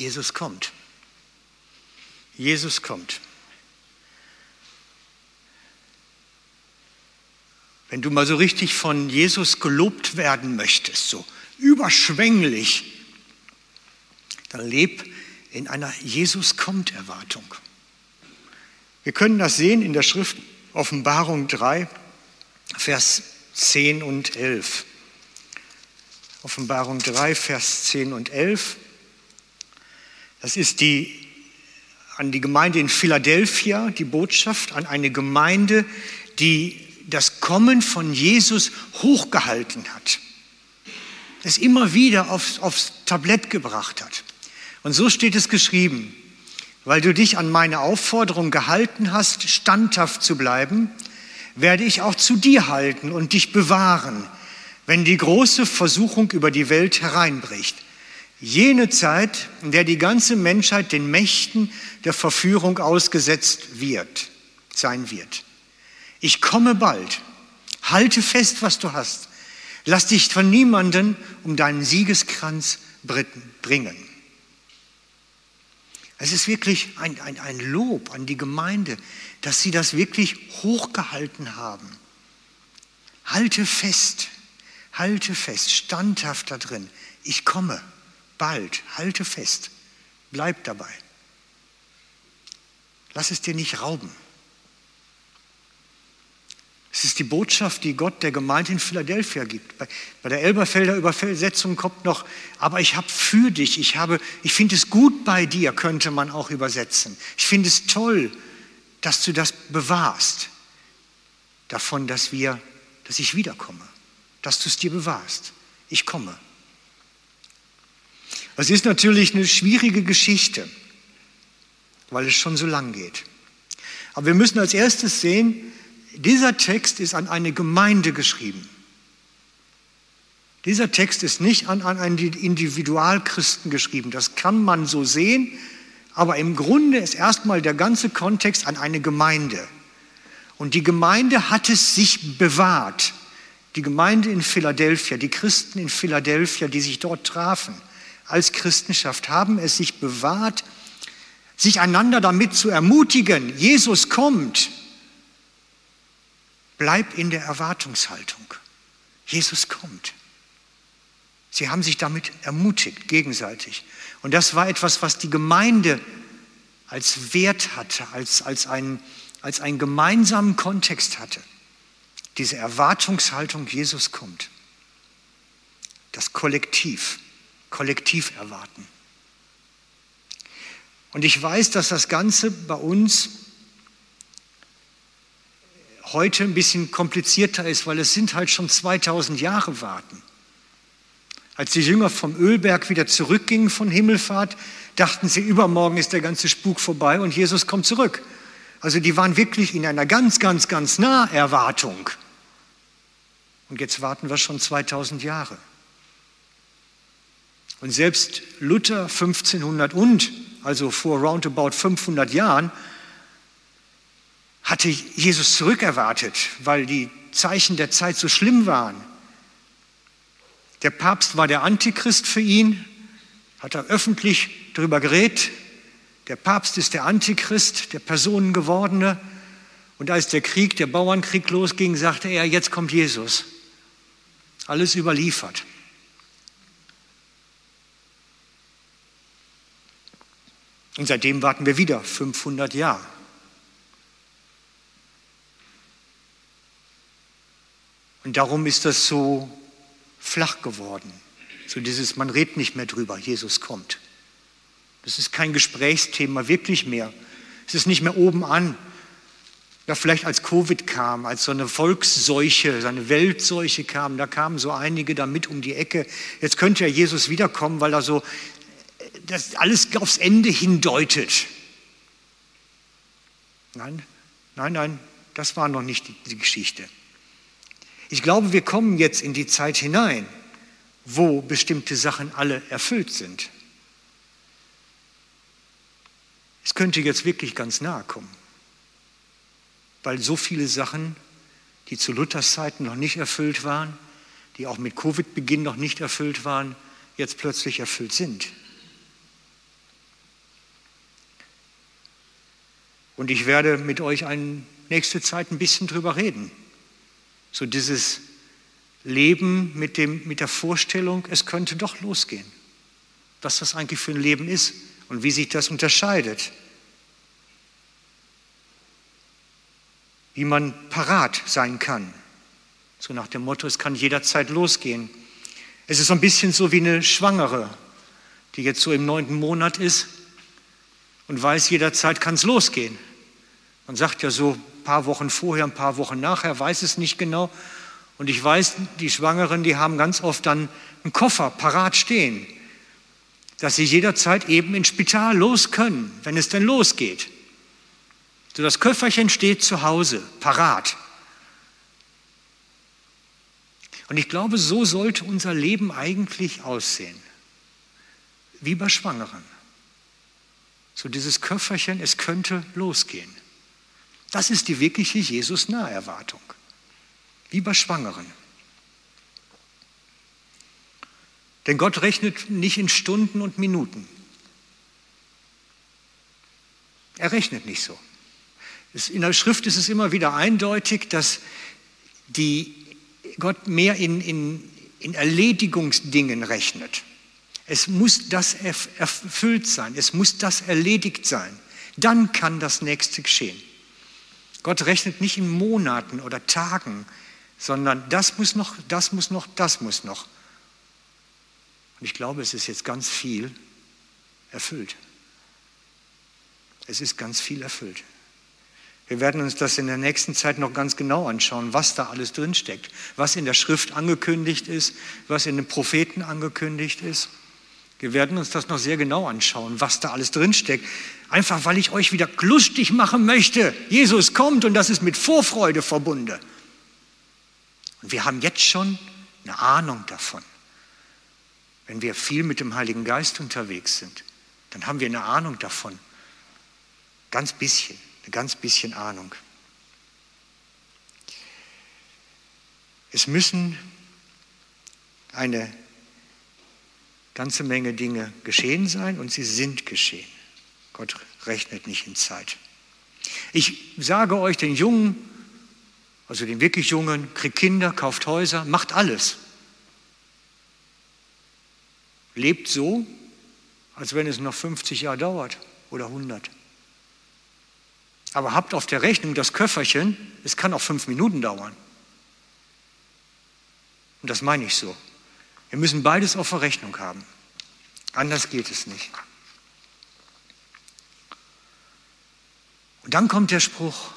Jesus kommt. Jesus kommt. Wenn du mal so richtig von Jesus gelobt werden möchtest, so überschwänglich, dann leb in einer Jesus kommt Erwartung. Wir können das sehen in der Schrift Offenbarung 3, Vers 10 und 11. Offenbarung 3, Vers 10 und 11. Das ist die an die Gemeinde in Philadelphia, die Botschaft an eine Gemeinde, die das Kommen von Jesus hochgehalten hat, es immer wieder aufs, aufs Tablett gebracht hat. Und so steht es geschrieben, weil du dich an meine Aufforderung gehalten hast, standhaft zu bleiben, werde ich auch zu dir halten und dich bewahren, wenn die große Versuchung über die Welt hereinbricht. Jene Zeit, in der die ganze Menschheit den Mächten der Verführung ausgesetzt wird, sein wird. Ich komme bald. Halte fest, was du hast. Lass dich von niemanden um deinen Siegeskranz bringen. Es ist wirklich ein, ein, ein Lob an die Gemeinde, dass sie das wirklich hochgehalten haben. Halte fest, halte fest, standhaft da drin. Ich komme bald, halte fest, bleib dabei. Lass es dir nicht rauben. Es ist die Botschaft, die Gott der Gemeinde in Philadelphia gibt. Bei, bei der Elberfelder Übersetzung kommt noch, aber ich habe für dich, ich, habe, ich finde es gut bei dir, könnte man auch übersetzen. Ich finde es toll, dass du das bewahrst, davon, dass, wir, dass ich wiederkomme, dass du es dir bewahrst. Ich komme. Es ist natürlich eine schwierige Geschichte, weil es schon so lang geht. Aber wir müssen als erstes sehen, dieser Text ist an eine Gemeinde geschrieben. Dieser Text ist nicht an, an einen Individualchristen geschrieben. Das kann man so sehen, aber im Grunde ist erstmal der ganze Kontext an eine Gemeinde. Und die Gemeinde hat es sich bewahrt. Die Gemeinde in Philadelphia, die Christen in Philadelphia, die sich dort trafen als Christenschaft, haben es sich bewahrt, sich einander damit zu ermutigen, Jesus kommt. Bleib in der Erwartungshaltung. Jesus kommt. Sie haben sich damit ermutigt, gegenseitig. Und das war etwas, was die Gemeinde als Wert hatte, als, als, ein, als einen gemeinsamen Kontext hatte. Diese Erwartungshaltung, Jesus kommt. Das Kollektiv, Kollektiv erwarten. Und ich weiß, dass das Ganze bei uns heute ein bisschen komplizierter ist, weil es sind halt schon 2000 Jahre warten. Als die Jünger vom Ölberg wieder zurückgingen von Himmelfahrt, dachten sie, übermorgen ist der ganze Spuk vorbei und Jesus kommt zurück. Also die waren wirklich in einer ganz, ganz, ganz nah Erwartung. Und jetzt warten wir schon 2000 Jahre. Und selbst Luther 1500 und, also vor roundabout 500 Jahren, hatte Jesus zurückerwartet, weil die Zeichen der Zeit so schlimm waren. Der Papst war der Antichrist für ihn, hat er öffentlich darüber geredet. Der Papst ist der Antichrist, der Personengewordene. Und als der Krieg, der Bauernkrieg losging, sagte er, jetzt kommt Jesus. Alles überliefert. Und seitdem warten wir wieder 500 Jahre. Und darum ist das so flach geworden. So dieses, man redet nicht mehr drüber, Jesus kommt. Das ist kein Gesprächsthema wirklich mehr. Es ist nicht mehr oben an. Ja, vielleicht als Covid kam, als so eine Volksseuche, so eine Weltseuche kam, da kamen so einige damit um die Ecke. Jetzt könnte ja Jesus wiederkommen, weil er so das alles aufs Ende hindeutet. Nein, nein, nein, das war noch nicht die, Geschichte. Ich glaube, wir kommen jetzt in die Zeit hinein, wo bestimmte Sachen alle erfüllt sind. Es könnte jetzt wirklich ganz nahe kommen, weil so viele Sachen, die zu Luthers Zeiten noch nicht erfüllt waren, die auch mit Covid-Beginn noch nicht erfüllt waren, jetzt plötzlich erfüllt sind. Und ich werde mit euch eine nächste Zeit ein bisschen drüber reden. So dieses Leben mit, dem, mit der Vorstellung, es könnte doch losgehen. Was das eigentlich für ein Leben ist und wie sich das unterscheidet. Wie man parat sein kann. So nach dem Motto, es kann jederzeit losgehen. Es ist so ein bisschen so wie eine Schwangere, die jetzt so im neunten Monat ist und weiß, jederzeit kann es losgehen. Man sagt ja so ein paar Wochen vorher, ein paar Wochen nachher, weiß es nicht genau. Und ich weiß, die Schwangeren, die haben ganz oft dann einen Koffer parat stehen, dass sie jederzeit eben ins Spital los können, wenn es denn losgeht. So das Köfferchen steht zu Hause, parat. Und ich glaube, so sollte unser Leben eigentlich aussehen. Wie bei Schwangeren. So dieses Köfferchen, es könnte losgehen. Das ist die wirkliche Jesus-Naherwartung wie bei Schwangeren. Denn Gott rechnet nicht in Stunden und Minuten. Er rechnet nicht so. In der Schrift ist es immer wieder eindeutig, dass die Gott mehr in, in, in Erledigungsdingen rechnet. Es muss das erfüllt sein, es muss das erledigt sein. Dann kann das nächste geschehen. Gott rechnet nicht in Monaten oder Tagen, sondern das muss noch, das muss noch, das muss noch. Und ich glaube, es ist jetzt ganz viel erfüllt. Es ist ganz viel erfüllt. Wir werden uns das in der nächsten Zeit noch ganz genau anschauen, was da alles drinsteckt, was in der Schrift angekündigt ist, was in den Propheten angekündigt ist. Wir werden uns das noch sehr genau anschauen, was da alles drinsteckt. Einfach weil ich euch wieder lustig machen möchte. Jesus kommt und das ist mit Vorfreude verbunden. Und wir haben jetzt schon eine Ahnung davon. Wenn wir viel mit dem Heiligen Geist unterwegs sind, dann haben wir eine Ahnung davon. Ganz bisschen, eine ganz bisschen Ahnung. Es müssen eine ganze Menge Dinge geschehen sein und sie sind geschehen. Gott rechnet nicht in Zeit. Ich sage euch, den Jungen also den wirklich Jungen, kriegt Kinder, kauft Häuser, macht alles. Lebt so, als wenn es noch 50 Jahre dauert oder 100. Aber habt auf der Rechnung das Köfferchen, es kann auch fünf Minuten dauern. Und das meine ich so. Wir müssen beides auf der Rechnung haben. Anders geht es nicht. Und dann kommt der Spruch,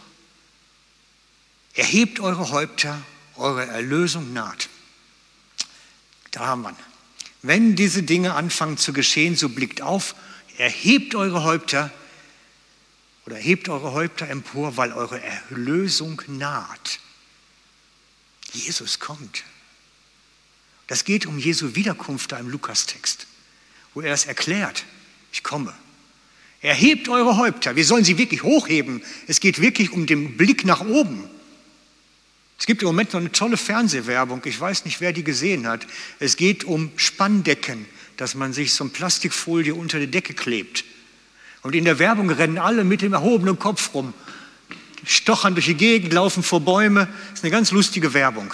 Erhebt eure Häupter, eure Erlösung naht. Da haben wir ihn. Wenn diese Dinge anfangen zu geschehen, so blickt auf, erhebt eure Häupter oder hebt eure Häupter empor, weil eure Erlösung naht. Jesus kommt. Das geht um Jesu Wiederkunft da im Lukastext, wo er es erklärt. Ich komme. Erhebt eure Häupter. Wir sollen sie wirklich hochheben. Es geht wirklich um den Blick nach oben. Es gibt im Moment noch eine tolle Fernsehwerbung, ich weiß nicht, wer die gesehen hat. Es geht um Spanndecken, dass man sich so eine Plastikfolie unter die Decke klebt. Und in der Werbung rennen alle mit dem erhobenen Kopf rum, stochern durch die Gegend, laufen vor Bäume. Das ist eine ganz lustige Werbung.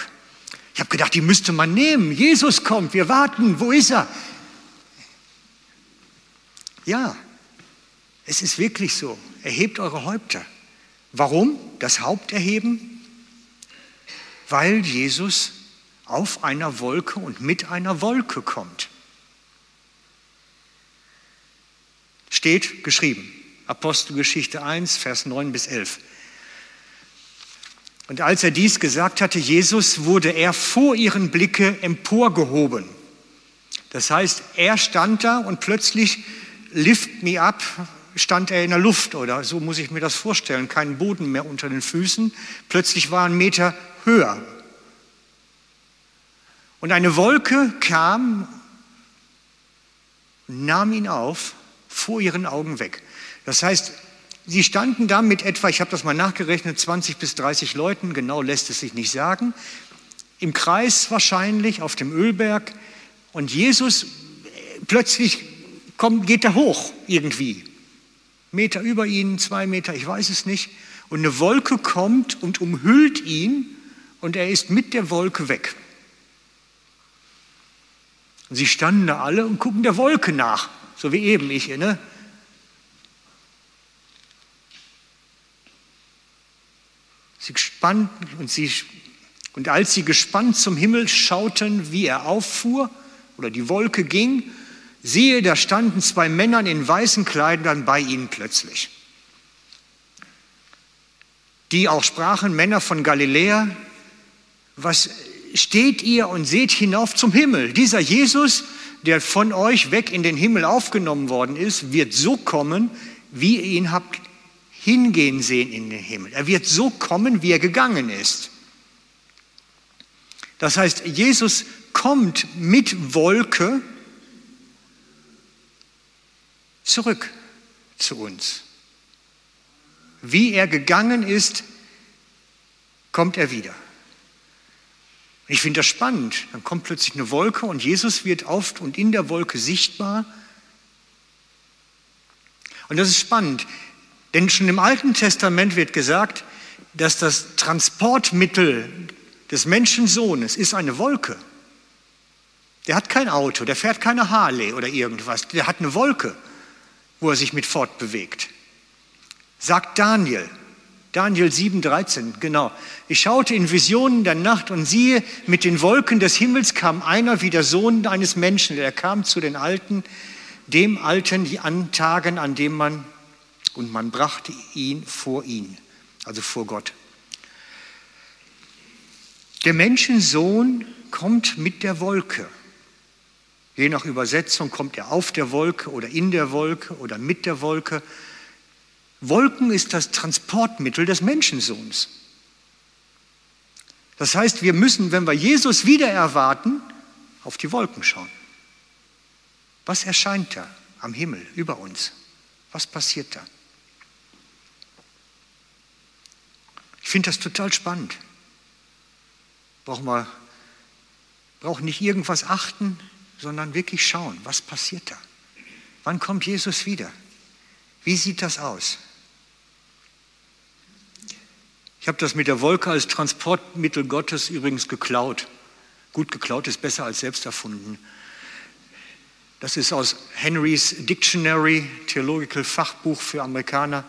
Ich habe gedacht, die müsste man nehmen. Jesus kommt, wir warten, wo ist er? Ja, es ist wirklich so. Erhebt eure Häupter. Warum? Das Haupt erheben? weil Jesus auf einer Wolke und mit einer Wolke kommt. Steht geschrieben, Apostelgeschichte 1, Vers 9 bis 11. Und als er dies gesagt hatte, Jesus, wurde er vor ihren Blicke emporgehoben. Das heißt, er stand da und plötzlich lift me up, stand er in der Luft oder so muss ich mir das vorstellen, keinen Boden mehr unter den Füßen. Plötzlich war ein Meter höher. Und eine Wolke kam nahm ihn auf, vor ihren Augen weg. Das heißt, sie standen da mit etwa, ich habe das mal nachgerechnet, 20 bis 30 Leuten, genau lässt es sich nicht sagen, im Kreis wahrscheinlich auf dem Ölberg. Und Jesus plötzlich kommt, geht er hoch irgendwie. Meter über ihnen, zwei Meter, ich weiß es nicht. Und eine Wolke kommt und umhüllt ihn und er ist mit der Wolke weg. Und sie standen da alle und gucken der Wolke nach, so wie eben ich. Ne? Sie gespannt und, sie, und als sie gespannt zum Himmel schauten, wie er auffuhr oder die Wolke ging, siehe, da standen zwei Männer in weißen Kleidern bei ihnen plötzlich. Die auch sprachen, Männer von Galiläa, was steht ihr und seht hinauf zum Himmel? Dieser Jesus, der von euch weg in den Himmel aufgenommen worden ist, wird so kommen, wie ihr ihn habt hingehen sehen in den Himmel. Er wird so kommen, wie er gegangen ist. Das heißt, Jesus kommt mit Wolke zurück zu uns. Wie er gegangen ist, kommt er wieder. Ich finde das spannend. Dann kommt plötzlich eine Wolke und Jesus wird auf und in der Wolke sichtbar. Und das ist spannend. Denn schon im Alten Testament wird gesagt, dass das Transportmittel des Menschensohnes ist eine Wolke. Der hat kein Auto, der fährt keine Harley oder irgendwas, der hat eine Wolke, wo er sich mit fortbewegt. Sagt Daniel, Daniel 7,13, genau. Ich schaute in Visionen der Nacht und siehe, mit den Wolken des Himmels kam einer wie der Sohn eines Menschen. Der kam zu den Alten, dem Alten, die an Tagen, an dem man und man brachte ihn vor ihn, also vor Gott. Der Menschensohn kommt mit der Wolke. Je nach Übersetzung kommt er auf der Wolke oder in der Wolke oder mit der Wolke. Wolken ist das Transportmittel des Menschensohns. Das heißt, wir müssen, wenn wir Jesus wieder erwarten, auf die Wolken schauen. Was erscheint da am Himmel über uns? Was passiert da? Ich finde das total spannend. Brauchen wir brauchen nicht irgendwas achten, sondern wirklich schauen, was passiert da? Wann kommt Jesus wieder? Wie sieht das aus? Ich habe das mit der Wolke als Transportmittel Gottes übrigens geklaut. Gut geklaut ist besser als selbst erfunden. Das ist aus Henrys Dictionary, Theological Fachbuch für Amerikaner.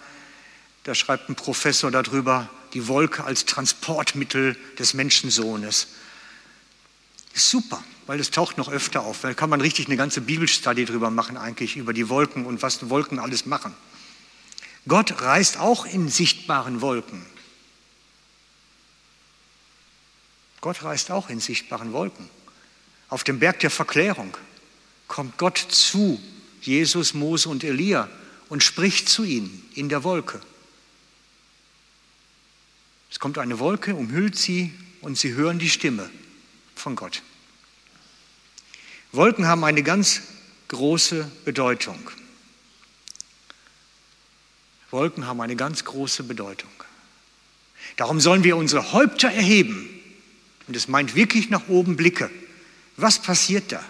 Da schreibt ein Professor darüber, die Wolke als Transportmittel des Menschensohnes. Ist super, weil es taucht noch öfter auf. Da kann man richtig eine ganze Bibelstudie drüber machen, eigentlich über die Wolken und was Wolken alles machen. Gott reist auch in sichtbaren Wolken. Gott reist auch in sichtbaren Wolken. Auf dem Berg der Verklärung kommt Gott zu Jesus, Mose und Elia und spricht zu ihnen in der Wolke. Es kommt eine Wolke, umhüllt sie und sie hören die Stimme von Gott. Wolken haben eine ganz große Bedeutung. Wolken haben eine ganz große Bedeutung. Darum sollen wir unsere Häupter erheben. Und es meint wirklich nach oben Blicke. Was passiert da?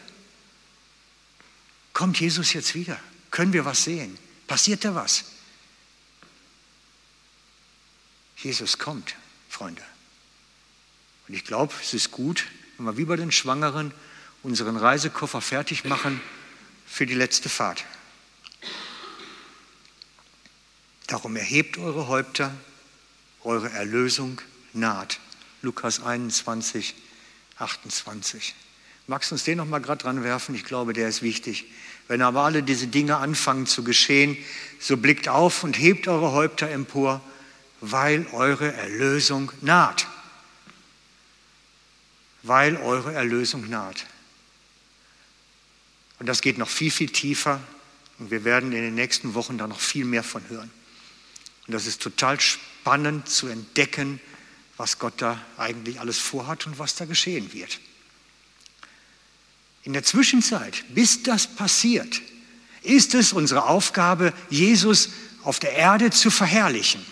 Kommt Jesus jetzt wieder? Können wir was sehen? Passiert da was? Jesus kommt, Freunde. Und ich glaube, es ist gut, wenn wir wie bei den Schwangeren unseren Reisekoffer fertig machen für die letzte Fahrt. Darum erhebt eure Häupter, eure Erlösung naht. Lukas 21, 28. Magst du uns den noch mal gerade dran werfen? Ich glaube, der ist wichtig. Wenn aber alle diese Dinge anfangen zu geschehen, so blickt auf und hebt eure Häupter empor, weil eure Erlösung naht. Weil eure Erlösung naht. Und das geht noch viel, viel tiefer. Und wir werden in den nächsten Wochen da noch viel mehr von hören. Und das ist total spannend zu entdecken, was Gott da eigentlich alles vorhat und was da geschehen wird. In der Zwischenzeit, bis das passiert, ist es unsere Aufgabe, Jesus auf der Erde zu verherrlichen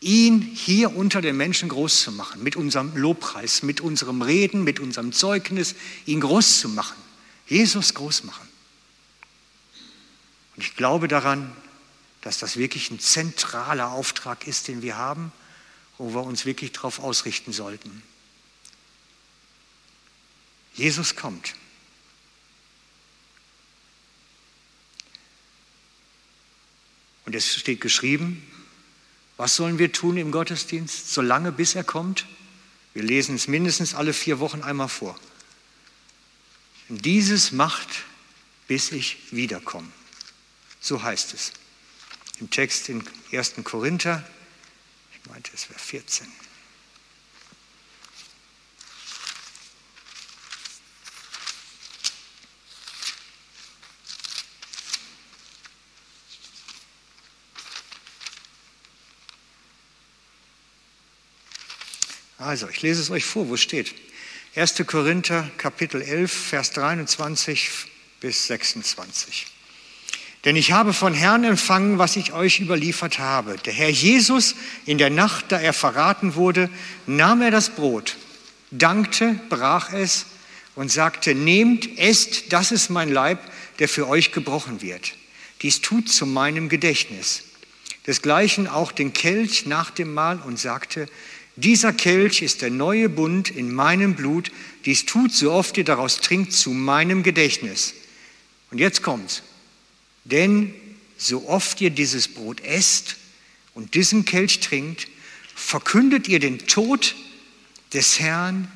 ihn hier unter den Menschen groß zu machen, mit unserem Lobpreis, mit unserem Reden, mit unserem Zeugnis, ihn groß zu machen, Jesus groß machen. Und ich glaube daran, dass das wirklich ein zentraler Auftrag ist, den wir haben, wo wir uns wirklich darauf ausrichten sollten. Jesus kommt. Und es steht geschrieben, was sollen wir tun im Gottesdienst, solange bis er kommt? Wir lesen es mindestens alle vier Wochen einmal vor. Dieses macht, bis ich wiederkomme. So heißt es im Text in 1. Korinther. Ich meinte, es wäre 14. Also, ich lese es euch vor, wo es steht. 1. Korinther Kapitel 11, Vers 23 bis 26. Denn ich habe von Herrn empfangen, was ich euch überliefert habe. Der Herr Jesus in der Nacht, da er verraten wurde, nahm er das Brot, dankte, brach es und sagte, nehmt, esst, das ist mein Leib, der für euch gebrochen wird. Dies tut zu meinem Gedächtnis. Desgleichen auch den Kelch nach dem Mahl und sagte, dieser Kelch ist der neue Bund in meinem Blut. Dies tut, so oft ihr daraus trinkt, zu meinem Gedächtnis. Und jetzt kommt's. Denn so oft ihr dieses Brot esst und diesen Kelch trinkt, verkündet ihr den Tod des Herrn,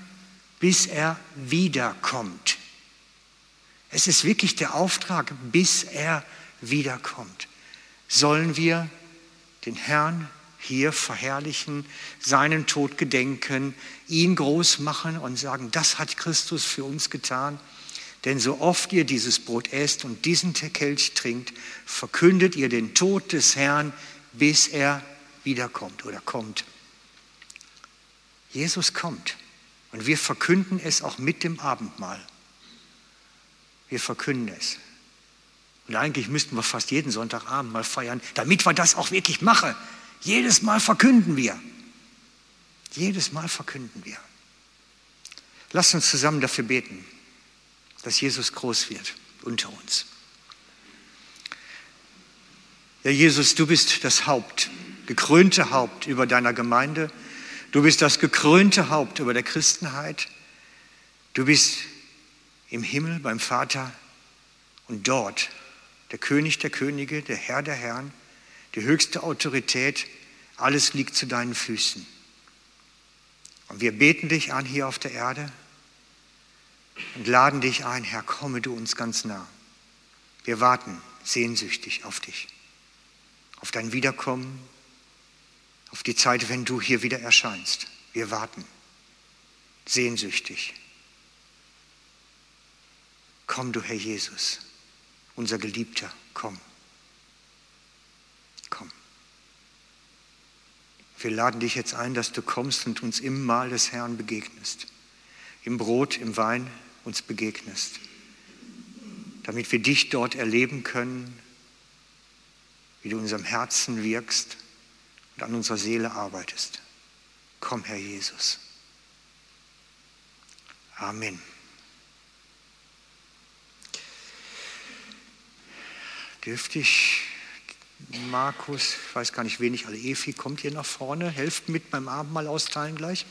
bis er wiederkommt. Es ist wirklich der Auftrag, bis er wiederkommt. Sollen wir den Herrn hier verherrlichen, seinen Tod gedenken, ihn groß machen und sagen, das hat Christus für uns getan. Denn so oft ihr dieses Brot esst und diesen Kelch trinkt, verkündet ihr den Tod des Herrn, bis er wiederkommt oder kommt. Jesus kommt und wir verkünden es auch mit dem Abendmahl. Wir verkünden es. Und eigentlich müssten wir fast jeden Sonntagabend mal feiern, damit wir das auch wirklich machen. Jedes Mal verkünden wir. Jedes Mal verkünden wir. Lasst uns zusammen dafür beten, dass Jesus groß wird unter uns. Ja, Jesus, du bist das Haupt, gekrönte Haupt über deiner Gemeinde. Du bist das gekrönte Haupt über der Christenheit. Du bist im Himmel beim Vater und dort der König der Könige, der Herr der Herren die höchste Autorität, alles liegt zu deinen Füßen. Und wir beten dich an hier auf der Erde und laden dich ein, Herr, komme du uns ganz nah. Wir warten sehnsüchtig auf dich, auf dein Wiederkommen, auf die Zeit, wenn du hier wieder erscheinst. Wir warten sehnsüchtig. Komm du, Herr Jesus, unser Geliebter, komm. Wir laden dich jetzt ein, dass du kommst und uns im Mahl des Herrn begegnest. Im Brot, im Wein uns begegnest. Damit wir dich dort erleben können, wie du in unserem Herzen wirkst und an unserer Seele arbeitest. Komm, Herr Jesus. Amen. Dürfte ich Markus, ich weiß gar nicht, wen ich alle, Efi, kommt hier nach vorne, helft mit beim Abendmahl austeilen gleich.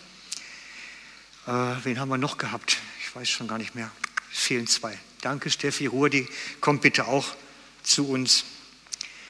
Äh, wen haben wir noch gehabt? Ich weiß schon gar nicht mehr. Es fehlen zwei. Danke, Steffi Ruhr, die kommt bitte auch zu uns.